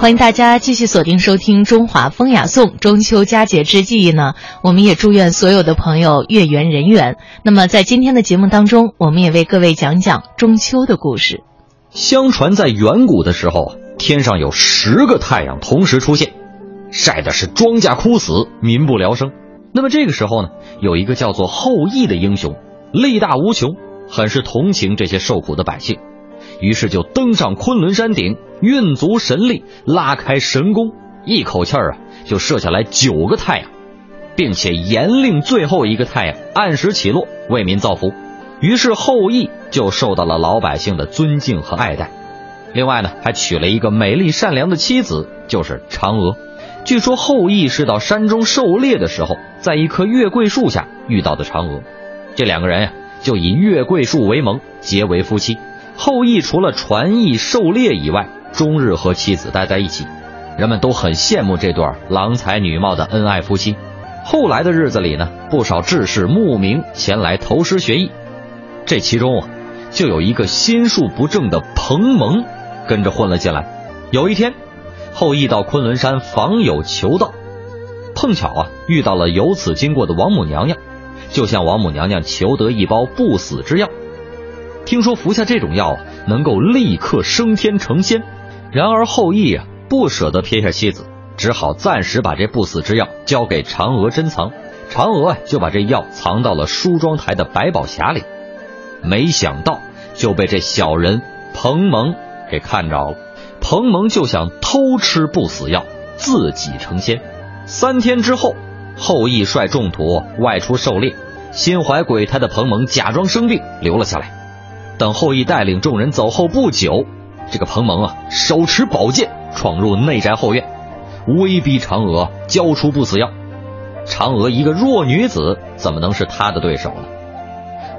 欢迎大家继续锁定收听《中华风雅颂》。中秋佳节之际呢，我们也祝愿所有的朋友月圆人圆。那么，在今天的节目当中，我们也为各位讲讲中秋的故事。相传在远古的时候，天上有十个太阳同时出现，晒的是庄稼枯死，民不聊生。那么这个时候呢，有一个叫做后羿的英雄，力大无穷，很是同情这些受苦的百姓。于是就登上昆仑山顶，运足神力，拉开神弓，一口气儿啊就射下来九个太阳，并且严令最后一个太阳按时起落，为民造福。于是后羿就受到了老百姓的尊敬和爱戴。另外呢，还娶了一个美丽善良的妻子，就是嫦娥。据说后羿是到山中狩猎的时候，在一棵月桂树下遇到的嫦娥，这两个人呀就以月桂树为盟，结为夫妻。后羿除了传艺狩猎以外，终日和妻子待在一起，人们都很羡慕这对郎才女貌的恩爱夫妻。后来的日子里呢，不少志士慕名前来投师学艺，这其中啊，就有一个心术不正的彭蒙跟着混了进来。有一天，后羿到昆仑山访友求道，碰巧啊遇到了由此经过的王母娘娘，就向王母娘娘求得一包不死之药。听说服下这种药能够立刻升天成仙，然而后羿啊不舍得撇下妻子，只好暂时把这不死之药交给嫦娥珍藏。嫦娥就把这药藏到了梳妆台的百宝匣里，没想到就被这小人彭蒙给看着了。彭蒙就想偷吃不死药，自己成仙。三天之后，后羿率众徒外出狩猎，心怀鬼胎的彭蒙假装生病留了下来。等后羿带领众人走后不久，这个彭蒙啊，手持宝剑闯入内宅后院，威逼嫦娥交出不死药。嫦娥一个弱女子，怎么能是他的对手呢？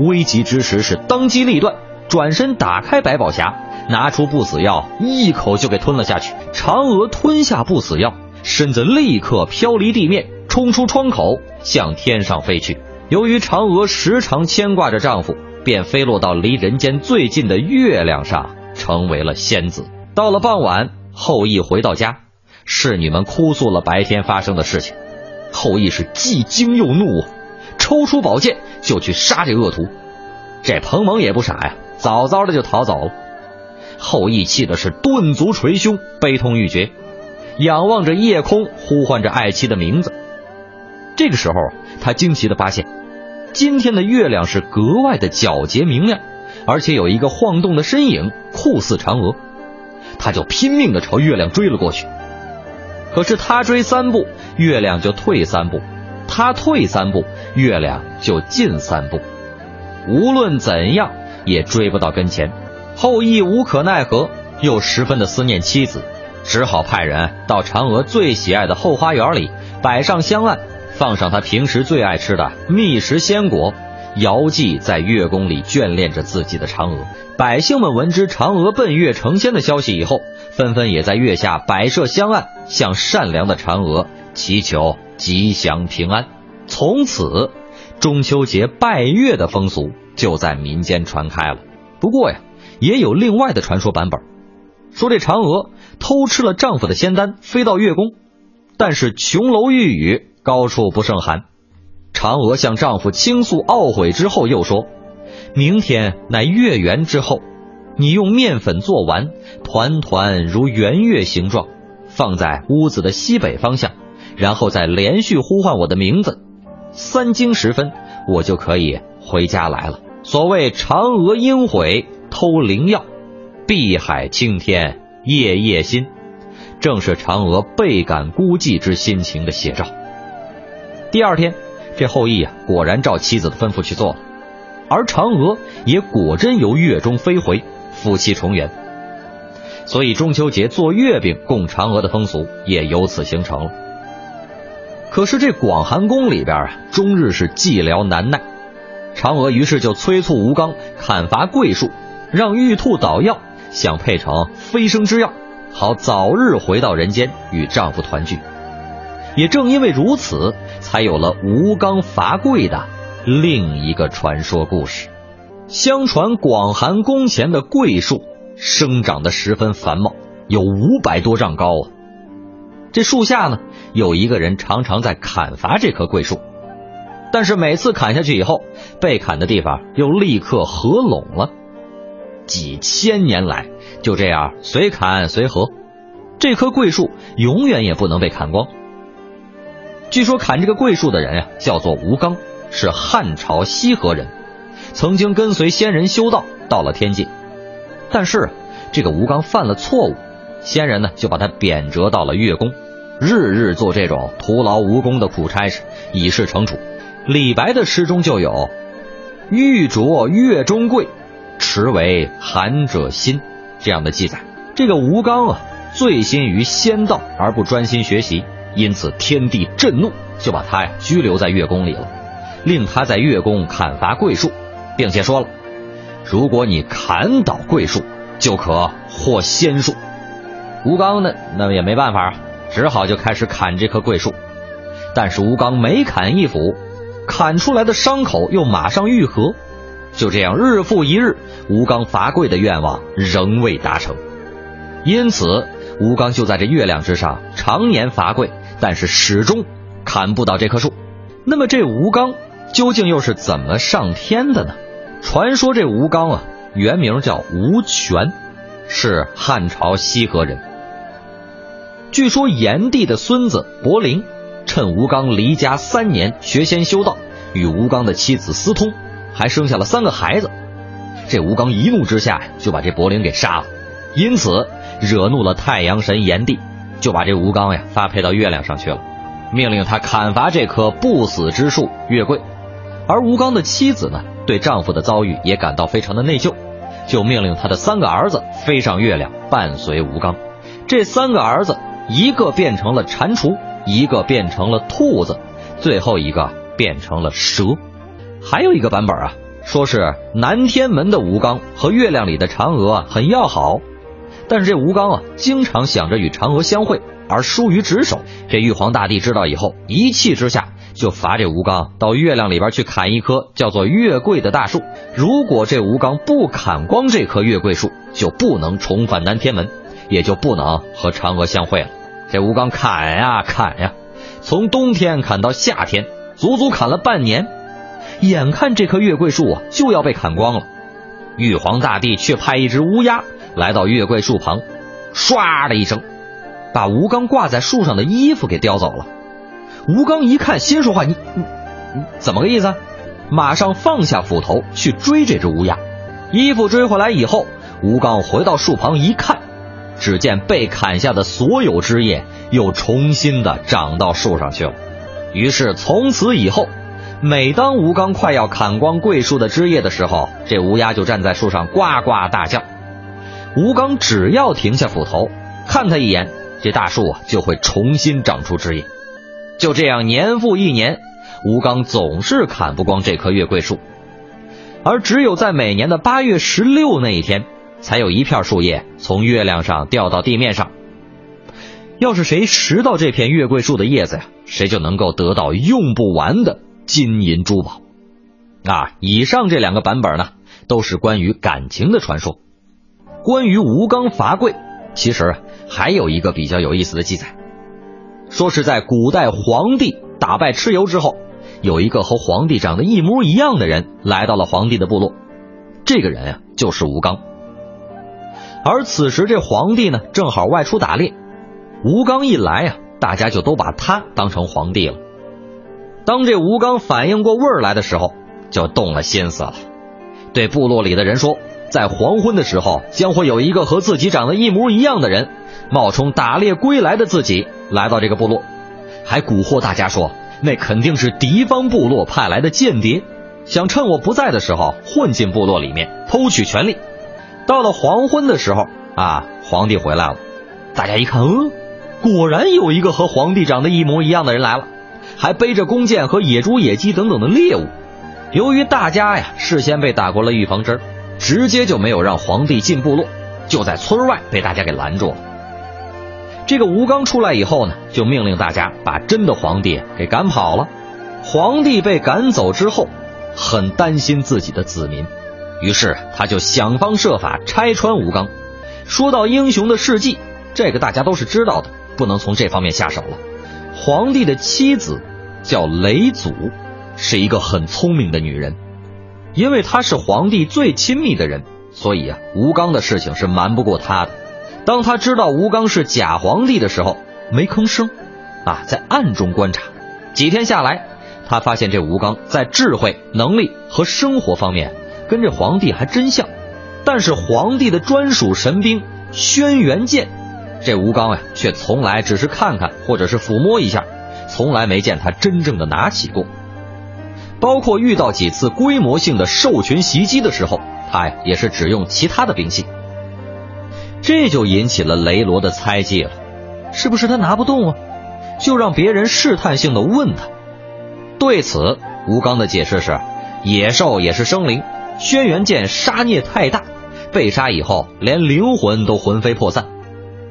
危急之时是当机立断，转身打开百宝匣，拿出不死药，一口就给吞了下去。嫦娥吞下不死药，身子立刻飘离地面，冲出窗口，向天上飞去。由于嫦娥时常牵挂着丈夫。便飞落到离人间最近的月亮上，成为了仙子。到了傍晚，后羿回到家，侍女们哭诉了白天发生的事情。后羿是既惊又怒，抽出宝剑就去杀这恶徒。这彭蒙也不傻呀，早早的就逃走了。后羿气的是顿足捶胸，悲痛欲绝，仰望着夜空，呼唤着爱妻的名字。这个时候，他惊奇的发现。今天的月亮是格外的皎洁明亮，而且有一个晃动的身影，酷似嫦娥。他就拼命的朝月亮追了过去。可是他追三步，月亮就退三步；他退三步，月亮就进三步。无论怎样，也追不到跟前。后羿无可奈何，又十分的思念妻子，只好派人到嫦娥最喜爱的后花园里摆上香案。放上他平时最爱吃的蜜食鲜果，遥祭在月宫里眷恋着自己的嫦娥。百姓们闻知嫦娥奔月成仙的消息以后，纷纷也在月下摆设香案，向善良的嫦娥祈求吉祥平安。从此，中秋节拜月的风俗就在民间传开了。不过呀，也有另外的传说版本，说这嫦娥偷吃了丈夫的仙丹，飞到月宫，但是琼楼玉宇。高处不胜寒，嫦娥向丈夫倾诉懊悔之后，又说：“明天乃月圆之后，你用面粉做完，团团如圆月形状，放在屋子的西北方向，然后再连续呼唤我的名字，三更时分，我就可以回家来了。”所谓嫦娥应悔偷灵药，碧海青天夜夜心，正是嫦娥倍感孤寂之心情的写照。第二天，这后羿啊，果然照妻子的吩咐去做了，而嫦娥也果真由月中飞回，夫妻重圆。所以中秋节做月饼供嫦娥的风俗也由此形成了。可是这广寒宫里边啊，终日是寂寥难耐，嫦娥于是就催促吴刚砍伐桂树，让玉兔捣药，想配成飞升之药，好早日回到人间与丈夫团聚。也正因为如此。才有了吴刚伐桂的另一个传说故事。相传广寒宫前的桂树生长得十分繁茂，有五百多丈高啊。这树下呢，有一个人常常在砍伐这棵桂树，但是每次砍下去以后，被砍的地方又立刻合拢了。几千年来就这样随砍随合，这棵桂树永远也不能被砍光。据说砍这个桂树的人呀，叫做吴刚，是汉朝西河人，曾经跟随仙人修道到了天界，但是这个吴刚犯了错误，仙人呢就把他贬谪到了月宫，日日做这种徒劳无功的苦差事，以示惩处。李白的诗中就有“玉镯月中桂”。持为寒者心，这样的记载。这个吴刚啊，醉心于仙道而不专心学习，因此天帝震怒，就把他呀拘留在月宫里了，令他在月宫砍伐桂树，并且说了：如果你砍倒桂树，就可获仙术。吴刚呢，那也没办法啊，只好就开始砍这棵桂树。但是吴刚每砍一斧，砍出来的伤口又马上愈合。就这样，日复一日，吴刚伐桂的愿望仍未达成，因此吴刚就在这月亮之上常年伐桂，但是始终砍不倒这棵树。那么这吴刚究竟又是怎么上天的呢？传说这吴刚啊，原名叫吴权，是汉朝西河人。据说炎帝的孙子伯陵，趁吴刚离家三年学仙修道，与吴刚的妻子私通。还生下了三个孩子，这吴刚一怒之下就把这柏林给杀了，因此惹怒了太阳神炎帝，就把这吴刚呀发配到月亮上去了，命令他砍伐这棵不死之树月桂。而吴刚的妻子呢，对丈夫的遭遇也感到非常的内疚，就命令他的三个儿子飞上月亮伴随吴刚。这三个儿子，一个变成了蟾蜍，一个变成了兔子，最后一个变成了蛇。还有一个版本啊，说是南天门的吴刚和月亮里的嫦娥很要好，但是这吴刚啊，经常想着与嫦娥相会而疏于职守。这玉皇大帝知道以后，一气之下就罚这吴刚到月亮里边去砍一棵叫做月桂的大树。如果这吴刚不砍光这棵月桂树，就不能重返南天门，也就不能和嫦娥相会了。这吴刚砍呀砍呀，从冬天砍到夏天，足足砍了半年。眼看这棵月桂树啊就要被砍光了，玉皇大帝却派一只乌鸦来到月桂树旁，唰的一声，把吴刚挂在树上的衣服给叼走了。吴刚一看，心说话：“你你你怎么个意思？”马上放下斧头去追这只乌鸦。衣服追回来以后，吴刚回到树旁一看，只见被砍下的所有枝叶又重新的长到树上去了。于是从此以后。每当吴刚快要砍光桂树的枝叶的时候，这乌鸦就站在树上呱呱大叫。吴刚只要停下斧头，看他一眼，这大树啊就会重新长出枝叶。就这样年复一年，吴刚总是砍不光这棵月桂树，而只有在每年的八月十六那一天，才有一片树叶从月亮上掉到地面上。要是谁拾到这片月桂树的叶子呀，谁就能够得到用不完的。金银珠宝，啊，以上这两个版本呢，都是关于感情的传说。关于吴刚伐桂，其实还有一个比较有意思的记载，说是在古代皇帝打败蚩尤之后，有一个和皇帝长得一模一样的人来到了皇帝的部落，这个人呀就是吴刚。而此时这皇帝呢正好外出打猎，吴刚一来呀，大家就都把他当成皇帝了。当这吴刚反应过味儿来的时候，就动了心思了，对部落里的人说，在黄昏的时候将会有一个和自己长得一模一样的人，冒充打猎归来的自己来到这个部落，还蛊惑大家说，那肯定是敌方部落派来的间谍，想趁我不在的时候混进部落里面偷取权力。到了黄昏的时候啊，皇帝回来了，大家一看，嗯，果然有一个和皇帝长得一模一样的人来了。还背着弓箭和野猪、野鸡等等的猎物。由于大家呀事先被打过了预防针，直接就没有让皇帝进部落，就在村外被大家给拦住了。这个吴刚出来以后呢，就命令大家把真的皇帝给赶跑了。皇帝被赶走之后，很担心自己的子民，于是他就想方设法拆穿吴刚。说到英雄的事迹，这个大家都是知道的，不能从这方面下手了。皇帝的妻子叫雷祖，是一个很聪明的女人，因为他是皇帝最亲密的人，所以啊，吴刚的事情是瞒不过他的。当他知道吴刚是假皇帝的时候，没吭声，啊，在暗中观察。几天下来，他发现这吴刚在智慧、能力和生活方面跟这皇帝还真像，但是皇帝的专属神兵轩辕剑，这吴刚呀却从来只是看看或者是抚摸一下，从来没见他真正的拿起过。包括遇到几次规模性的兽群袭击的时候，他呀也是只用其他的兵器。这就引起了雷罗的猜忌了，是不是他拿不动啊？就让别人试探性的问他。对此，吴刚的解释是：野兽也是生灵，轩辕剑杀孽太大，被杀以后连灵魂都魂飞魄散。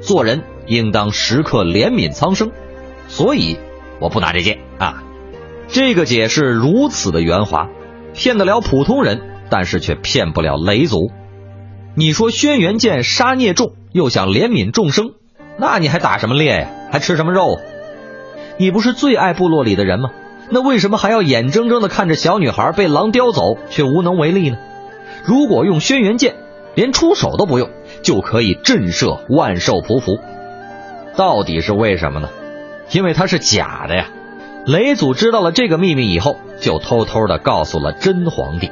做人应当时刻怜悯苍生，所以我不拿这剑啊。这个解释如此的圆滑，骗得了普通人，但是却骗不了雷族。你说轩辕剑杀孽重，又想怜悯众生，那你还打什么猎呀？还吃什么肉？你不是最爱部落里的人吗？那为什么还要眼睁睁的看着小女孩被狼叼走，却无能为力呢？如果用轩辕剑，连出手都不用，就可以震慑万兽匍匐。到底是为什么呢？因为它是假的呀！雷祖知道了这个秘密以后，就偷偷的告诉了真皇帝。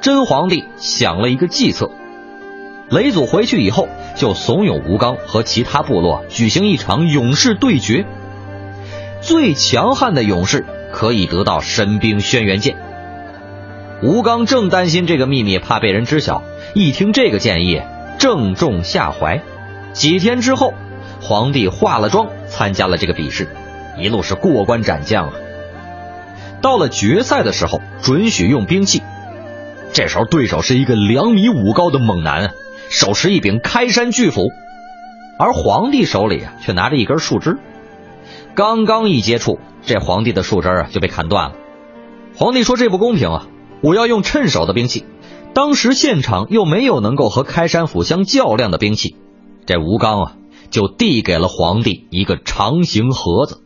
真皇帝想了一个计策。雷祖回去以后，就怂恿吴刚和其他部落举行一场勇士对决。最强悍的勇士可以得到神兵轩辕剑。吴刚正担心这个秘密怕被人知晓，一听这个建议，正中下怀。几天之后，皇帝化了妆参加了这个比试，一路是过关斩将啊。到了决赛的时候，准许用兵器。这时候对手是一个两米五高的猛男。手持一柄开山巨斧，而皇帝手里啊却拿着一根树枝。刚刚一接触，这皇帝的树枝啊就被砍断了。皇帝说：“这不公平啊！我要用趁手的兵器。”当时现场又没有能够和开山斧相较量的兵器，这吴刚啊就递给了皇帝一个长形盒子。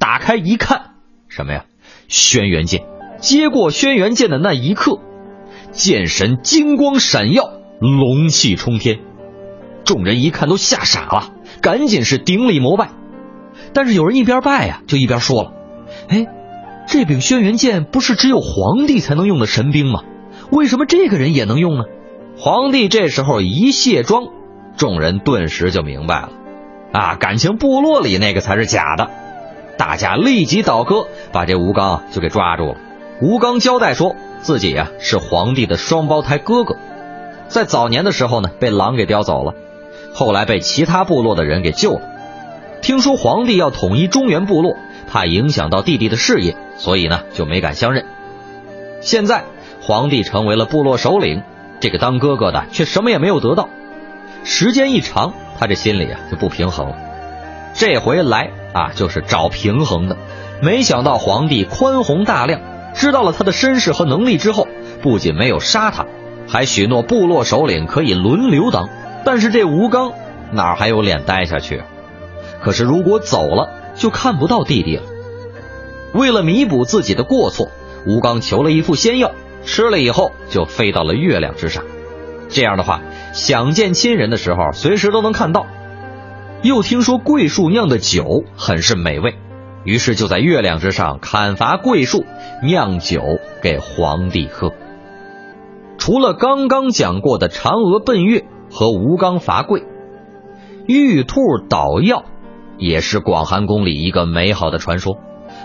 打开一看，什么呀？轩辕剑。接过轩辕剑的那一刻，剑神金光闪耀。龙气冲天，众人一看都吓傻了，赶紧是顶礼膜拜。但是有人一边拜呀，就一边说了：“哎，这柄轩辕剑不是只有皇帝才能用的神兵吗？为什么这个人也能用呢？”皇帝这时候一卸妆，众人顿时就明白了：啊，感情部落里那个才是假的。大家立即倒戈，把这吴刚就给抓住了。吴刚交代说自己呀是皇帝的双胞胎哥哥。在早年的时候呢，被狼给叼走了，后来被其他部落的人给救了。听说皇帝要统一中原部落，怕影响到弟弟的事业，所以呢就没敢相认。现在皇帝成为了部落首领，这个当哥哥的却什么也没有得到。时间一长，他这心里啊就不平衡了。这回来啊就是找平衡的，没想到皇帝宽宏大量，知道了他的身世和能力之后，不仅没有杀他。还许诺部落首领可以轮流当，但是这吴刚哪还有脸待下去？可是如果走了，就看不到弟弟了。为了弥补自己的过错，吴刚求了一副仙药，吃了以后就飞到了月亮之上。这样的话，想见亲人的时候，随时都能看到。又听说桂树酿的酒很是美味，于是就在月亮之上砍伐桂树，酿酒给皇帝喝。除了刚刚讲过的嫦娥奔月和吴刚伐桂，玉兔捣药也是广寒宫里一个美好的传说。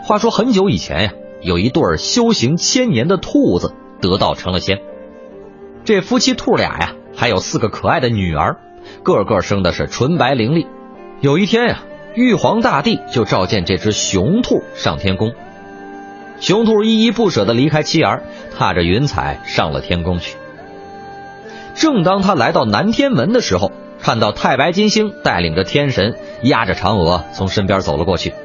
话说很久以前呀，有一对修行千年的兔子得道成了仙。这夫妻兔俩呀，还有四个可爱的女儿，个个生的是纯白伶俐。有一天呀，玉皇大帝就召见这只雄兔上天宫。雄兔依依不舍地离开妻儿，踏着云彩上了天宫去。正当他来到南天门的时候，看到太白金星带领着天神压着嫦娥从身边走了过去。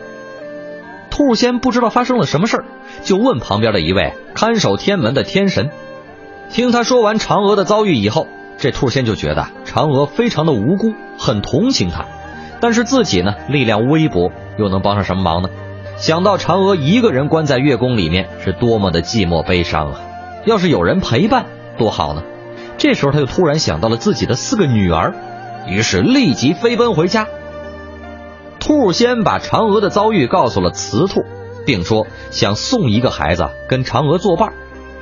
兔仙不知道发生了什么事儿，就问旁边的一位看守天门的天神。听他说完嫦娥的遭遇以后，这兔仙就觉得嫦娥非常的无辜，很同情他，但是自己呢力量微薄，又能帮上什么忙呢？想到嫦娥一个人关在月宫里面是多么的寂寞悲伤啊！要是有人陪伴，多好呢！这时候他又突然想到了自己的四个女儿，于是立即飞奔回家。兔仙把嫦娥的遭遇告诉了雌兔，并说想送一个孩子跟嫦娥作伴。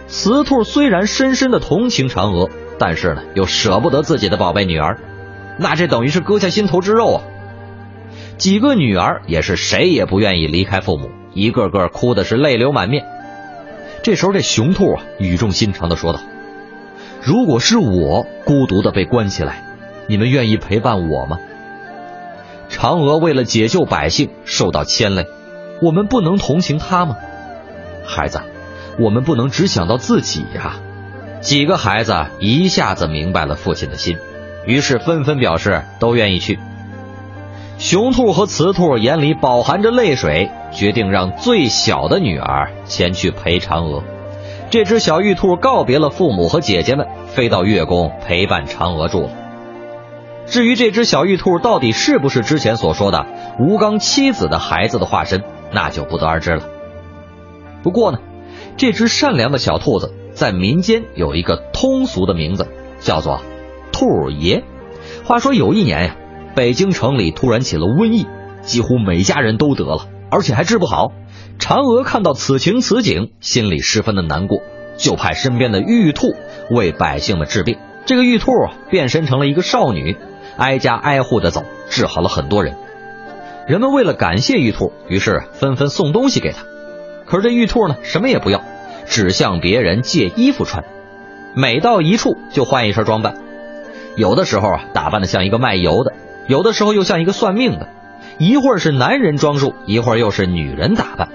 雌兔虽然深深的同情嫦娥，但是呢又舍不得自己的宝贝女儿，那这等于是割下心头之肉啊！几个女儿也是谁也不愿意离开父母，一个个哭的是泪流满面。这时候这雄兔啊语重心长的说道：“如果是我孤独的被关起来，你们愿意陪伴我吗？”嫦娥为了解救百姓受到牵累，我们不能同情她吗？孩子。我们不能只想到自己呀！几个孩子一下子明白了父亲的心，于是纷纷表示都愿意去。雄兔和雌兔眼里饱含着泪水，决定让最小的女儿前去陪嫦娥。这只小玉兔告别了父母和姐姐们，飞到月宫陪伴嫦娥住了。至于这只小玉兔到底是不是之前所说的吴刚妻子的孩子的化身，那就不得而知了。不过呢。这只善良的小兔子在民间有一个通俗的名字，叫做“兔爷”。话说有一年呀，北京城里突然起了瘟疫，几乎每家人都得了，而且还治不好。嫦娥看到此情此景，心里十分的难过，就派身边的玉兔为百姓们治病。这个玉兔变身成了一个少女，挨家挨户的走，治好了很多人。人们为了感谢玉兔，于是纷纷送东西给她。可是这玉兔呢，什么也不要，只向别人借衣服穿，每到一处就换一身装扮，有的时候啊打扮的像一个卖油的，有的时候又像一个算命的，一会儿是男人装束，一会儿又是女人打扮。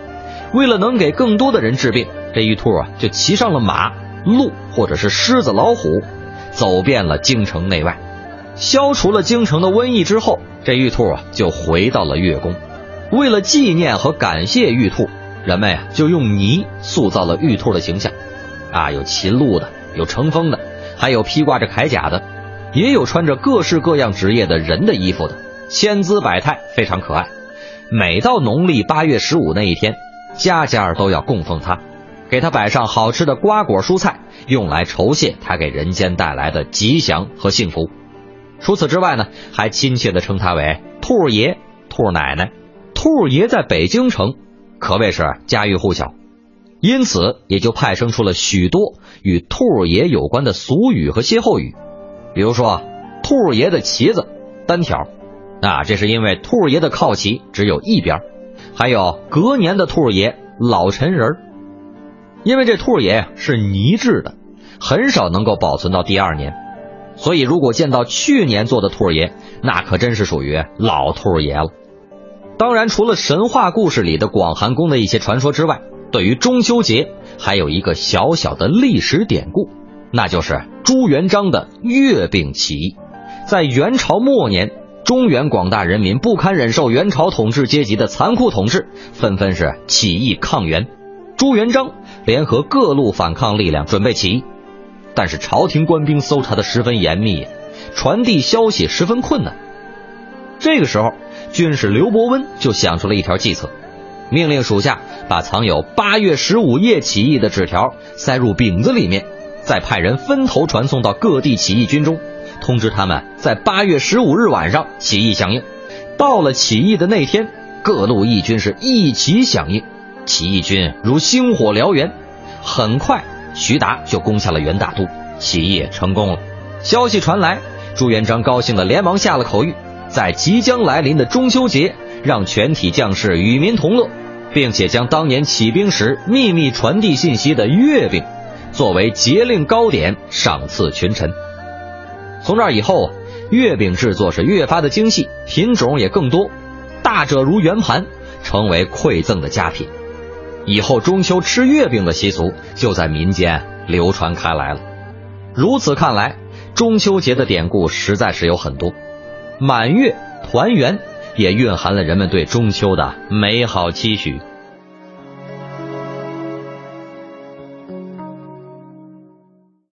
为了能给更多的人治病，这玉兔啊就骑上了马、鹿或者是狮子、老虎，走遍了京城内外，消除了京城的瘟疫之后，这玉兔啊就回到了月宫。为了纪念和感谢玉兔。人们呀，就用泥塑造了玉兔的形象，啊，有骑鹿的，有乘风的，还有披挂着铠甲的，也有穿着各式各样职业的人的衣服的，千姿百态，非常可爱。每到农历八月十五那一天，家家都要供奉它，给它摆上好吃的瓜果蔬菜，用来酬谢它给人间带来的吉祥和幸福。除此之外呢，还亲切地称它为兔爷、兔奶奶。兔爷在北京城。可谓是家喻户晓，因此也就派生出了许多与兔爷有关的俗语和歇后语。比如说，兔爷的旗子单条，啊，这是因为兔爷的靠旗只有一边；还有隔年的兔爷老陈人因为这兔爷是泥制的，很少能够保存到第二年，所以如果见到去年做的兔爷，那可真是属于老兔爷了。当然，除了神话故事里的广寒宫的一些传说之外，对于中秋节还有一个小小的历史典故，那就是朱元璋的月饼起义。在元朝末年，中原广大人民不堪忍受元朝统治阶级的残酷统治，纷纷是起义抗元。朱元璋联合各路反抗力量准备起义，但是朝廷官兵搜查的十分严密，传递消息十分困难。这个时候。军师刘伯温就想出了一条计策，命令属下把藏有八月十五夜起义的纸条塞入饼子里面，再派人分头传送到各地起义军中，通知他们在八月十五日晚上起义响应。到了起义的那天，各路义军是一齐响应，起义军如星火燎原，很快徐达就攻下了元大都，起义成功了。消息传来，朱元璋高兴的连忙下了口谕。在即将来临的中秋节，让全体将士与民同乐，并且将当年起兵时秘密传递信息的月饼，作为节令糕点赏赐群臣。从这以后，月饼制作是越发的精细，品种也更多，大者如圆盘，成为馈赠的佳品。以后中秋吃月饼的习俗就在民间流传开来了。如此看来，中秋节的典故实在是有很多。满月团圆，也蕴含了人们对中秋的美好期许。